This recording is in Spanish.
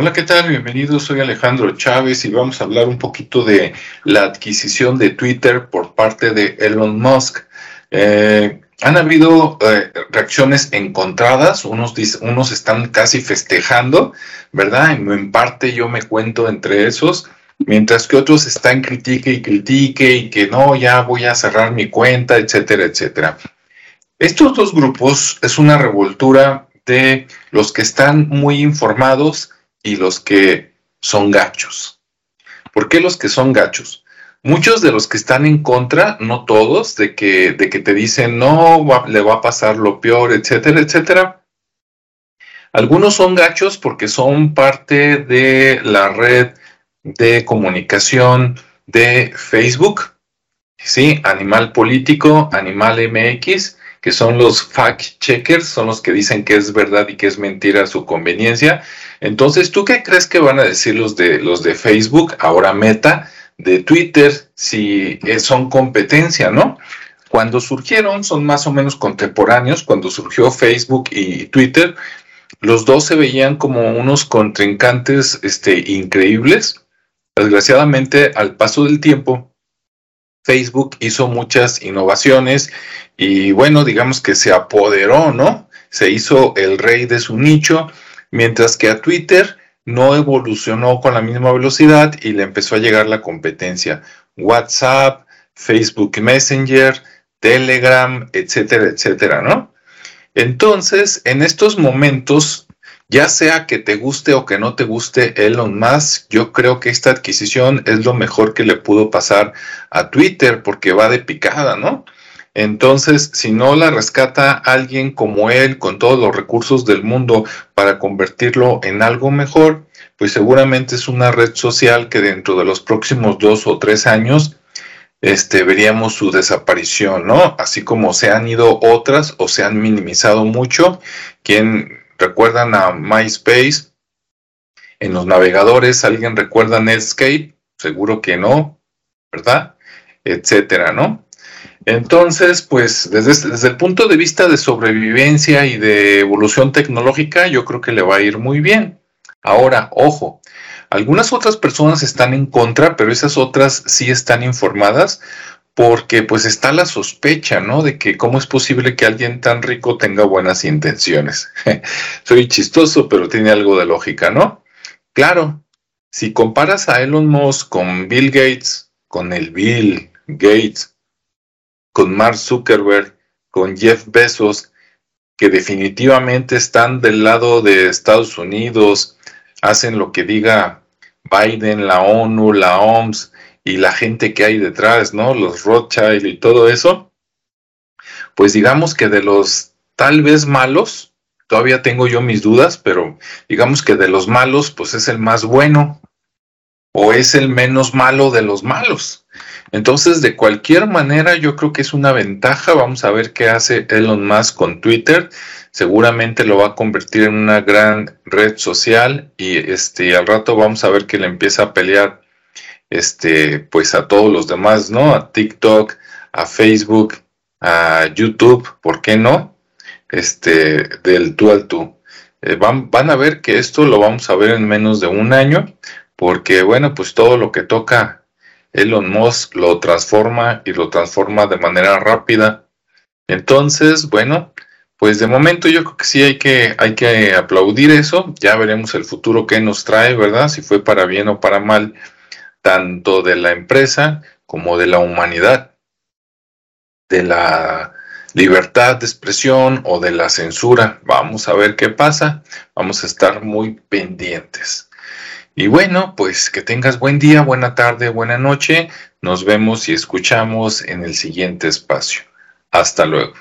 Hola, ¿qué tal? Bienvenidos. Soy Alejandro Chávez y vamos a hablar un poquito de la adquisición de Twitter por parte de Elon Musk. Eh, han habido eh, reacciones encontradas, unos, unos están casi festejando, ¿verdad? En, parte yo me cuento entre esos, mientras que otros están critique y critique y que no, ya voy a cerrar mi cuenta, etcétera, etcétera. Estos dos grupos es una revoltura de los que están muy informados y los que son gachos. ¿Por qué los que son gachos? Muchos de los que están en contra, no todos, de que, de que te dicen no, le va a pasar lo peor, etcétera, etcétera. Algunos son gachos porque son parte de la red de comunicación de Facebook, ¿sí? Animal Político, Animal MX, que son los fact checkers, son los que dicen que es verdad y que es mentira a su conveniencia. Entonces, ¿tú qué crees que van a decir los de, los de Facebook, ahora Meta, de Twitter, si eh, son competencia, ¿no? Cuando surgieron, son más o menos contemporáneos, cuando surgió Facebook y Twitter, los dos se veían como unos contrincantes este, increíbles. Desgraciadamente, al paso del tiempo, Facebook hizo muchas innovaciones y bueno, digamos que se apoderó, ¿no? Se hizo el rey de su nicho, mientras que a Twitter no evolucionó con la misma velocidad y le empezó a llegar la competencia. WhatsApp, Facebook Messenger, Telegram, etcétera, etcétera, ¿no? Entonces, en estos momentos, ya sea que te guste o que no te guste Elon Musk, yo creo que esta adquisición es lo mejor que le pudo pasar a Twitter porque va de picada, ¿no? Entonces, si no la rescata alguien como él, con todos los recursos del mundo, para convertirlo en algo mejor, pues seguramente es una red social que dentro de los próximos dos o tres años este, veríamos su desaparición, ¿no? Así como se han ido otras o se han minimizado mucho. Quien recuerdan a MySpace en los navegadores, ¿alguien recuerda Netscape? Seguro que no, ¿verdad? Etcétera, ¿no? Entonces, pues desde, desde, el punto de vista de sobrevivencia y de evolución tecnológica, yo creo que le va a ir muy bien. Ahora, ojo, algunas otras personas están en contra, pero esas otras sí están informadas porque pues está la sospecha, ¿no? De que cómo es posible que alguien tan rico tenga buenas intenciones. Soy chistoso, pero tiene algo de lógica, ¿no? Claro, si comparas a Elon Musk con Bill Gates, con el Bill Gates, con Mark Zuckerberg, con Jeff Bezos, que definitivamente están del lado de Estados Unidos, hacen lo que diga Biden, la ONU, la OMS y la gente que hay detrás, ¿no? Los Rothschild y todo eso. Pues digamos que de los tal vez malos, todavía tengo yo mis dudas, pero digamos que de los malos, pues es el más bueno o es el menos malo de los malos. Entonces, de cualquier manera, yo creo que es una ventaja. Vamos a ver qué hace Elon Musk con Twitter. Seguramente lo va a convertir en una gran red social y este al rato vamos a ver que le empieza a pelear este pues a todos los demás, ¿no? A TikTok, a Facebook, a YouTube, ¿por qué no? Este del tú al tú. Eh, van, van a ver que esto lo vamos a ver en menos de un año, porque bueno, pues todo lo que toca Elon Musk lo transforma y lo transforma de manera rápida. Entonces, bueno, pues de momento yo creo que sí hay que, hay que aplaudir eso. Ya veremos el futuro que nos trae, ¿verdad? Si fue para bien o para mal, tanto de la empresa como de la humanidad, de la libertad de expresión o de la censura. Vamos a ver qué pasa. Vamos a estar muy pendientes. Y bueno, pues que tengas buen día, buena tarde, buena noche. Nos vemos y escuchamos en el siguiente espacio. Hasta luego.